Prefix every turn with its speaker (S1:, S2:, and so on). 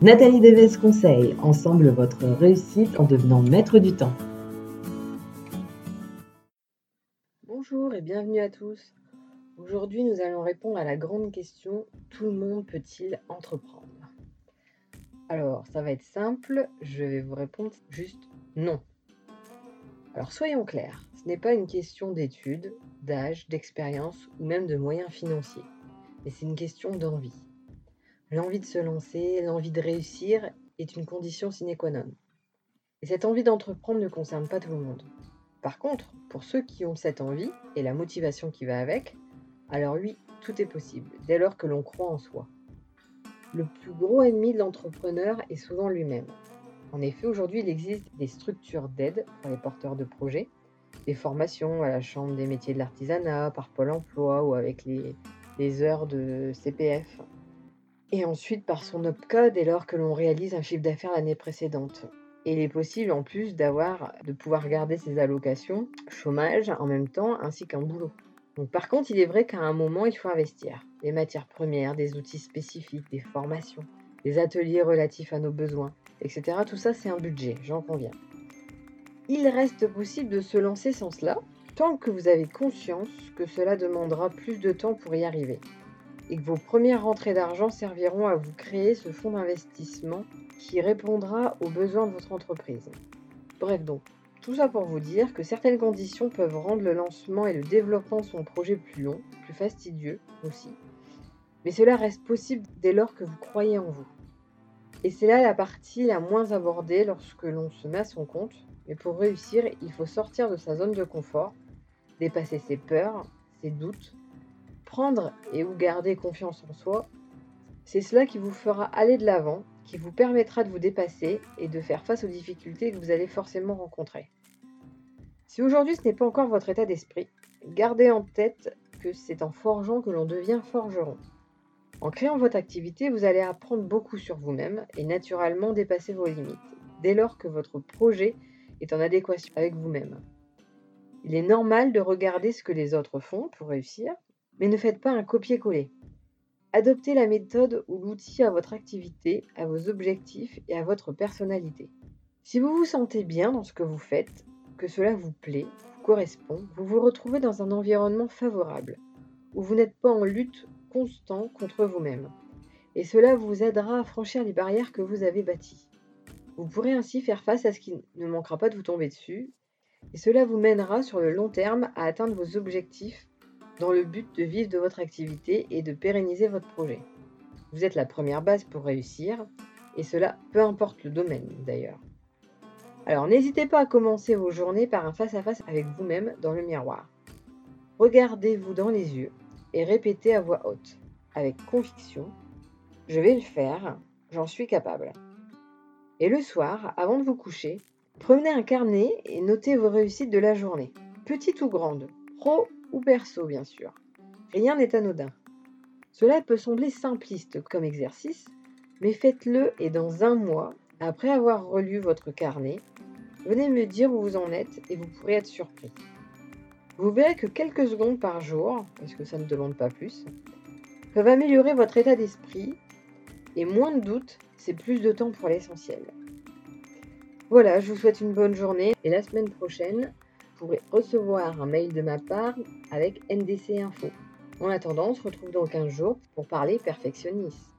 S1: Nathalie Deves conseille, ensemble votre réussite en devenant maître du temps.
S2: Bonjour et bienvenue à tous. Aujourd'hui, nous allons répondre à la grande question tout le monde peut-il entreprendre? Alors, ça va être simple, je vais vous répondre juste non. Alors, soyons clairs, ce n'est pas une question d'études, d'âge, d'expérience ou même de moyens financiers, mais c'est une question d'envie. L'envie de se lancer, l'envie de réussir est une condition sine qua non. Et cette envie d'entreprendre ne concerne pas tout le monde. Par contre, pour ceux qui ont cette envie et la motivation qui va avec, alors oui, tout est possible, dès lors que l'on croit en soi. Le plus gros ennemi de l'entrepreneur est souvent lui-même. En effet, aujourd'hui, il existe des structures d'aide pour les porteurs de projets, des formations à la Chambre des métiers de l'artisanat, par Pôle emploi ou avec les, heures de CPF, et ensuite par son opcode dès lors que l'on réalise un chiffre d'affaires l'année précédente. Et il est possible en plus d'avoir, de pouvoir garder ses allocations, chômage en même temps, ainsi qu'un boulot. Donc par contre, il est vrai qu'à un moment, il faut investir. Des matières premières, des outils spécifiques, des formations, des ateliers relatifs à nos besoins, etc. Tout ça, c'est un budget, j'en conviens. Il reste possible de se lancer sans cela, tant que vous avez conscience que cela demandera plus de temps pour y arriver et que vos premières rentrées d'argent serviront à vous créer ce fonds d'investissement qui répondra aux besoins de votre entreprise. Bref donc, tout ça pour vous dire que certaines conditions peuvent rendre le lancement et le développement de son projet plus long, plus fastidieux aussi. Mais cela reste possible dès lors que vous croyez en vous. Et c'est là la partie la moins abordée lorsque l'on se met à son compte. Mais pour réussir, il faut sortir de sa zone de confort, dépasser ses peurs, ses doutes, prendre et ou garder confiance en soi, c'est cela qui vous fera aller de l'avant, qui vous permettra de vous dépasser et de faire face aux difficultés que vous allez forcément rencontrer. Si aujourd'hui ce n'est pas encore votre état d'esprit, gardez en tête que c'est en forgeant que l'on devient forgeron. En créant votre activité, vous allez apprendre beaucoup sur vous-même et naturellement dépasser vos limites, dès lors que votre projet est en adéquation avec vous-même. Il est normal de regarder ce que les autres font pour réussir, mais ne faites pas un copier-coller. Adoptez la méthode ou l'outil à votre activité, à vos objectifs et à votre personnalité. Si vous vous sentez bien dans ce que vous faites, que cela vous plaît, vous correspond, vous vous retrouvez dans un environnement favorable, où vous n'êtes pas en lutte constante contre vous-même. Et cela vous aidera à franchir les barrières que vous avez bâties. Vous pourrez ainsi faire face à ce qui ne manquera pas de vous tomber dessus, et cela vous mènera sur le long terme à atteindre vos objectifs dans le but de vivre de votre activité et de pérenniser votre projet. Vous êtes la première base pour réussir, et cela peu importe le domaine d'ailleurs. Alors n'hésitez pas à commencer vos journées par un face-à-face avec vous-même dans le miroir. Regardez-vous dans les yeux et répétez à voix haute, avec conviction, je vais le faire, j'en suis capable. Et le soir, avant de vous coucher, prenez un carnet et notez vos réussites de la journée, petites ou grandes, pro ou perso bien sûr. Rien n'est anodin. Cela peut sembler simpliste comme exercice, mais faites-le et dans un mois, après avoir relu votre carnet, venez me dire où vous en êtes et vous pourrez être surpris. Vous verrez que quelques secondes par jour, parce que ça ne demande pas plus, peuvent améliorer votre état d'esprit et moins de doutes, c'est plus de temps pour l'essentiel. Voilà, je vous souhaite une bonne journée et la semaine prochaine, pourrez recevoir un mail de ma part avec NDC Info. En attendant, on se retrouve dans 15 jours pour parler perfectionnisme.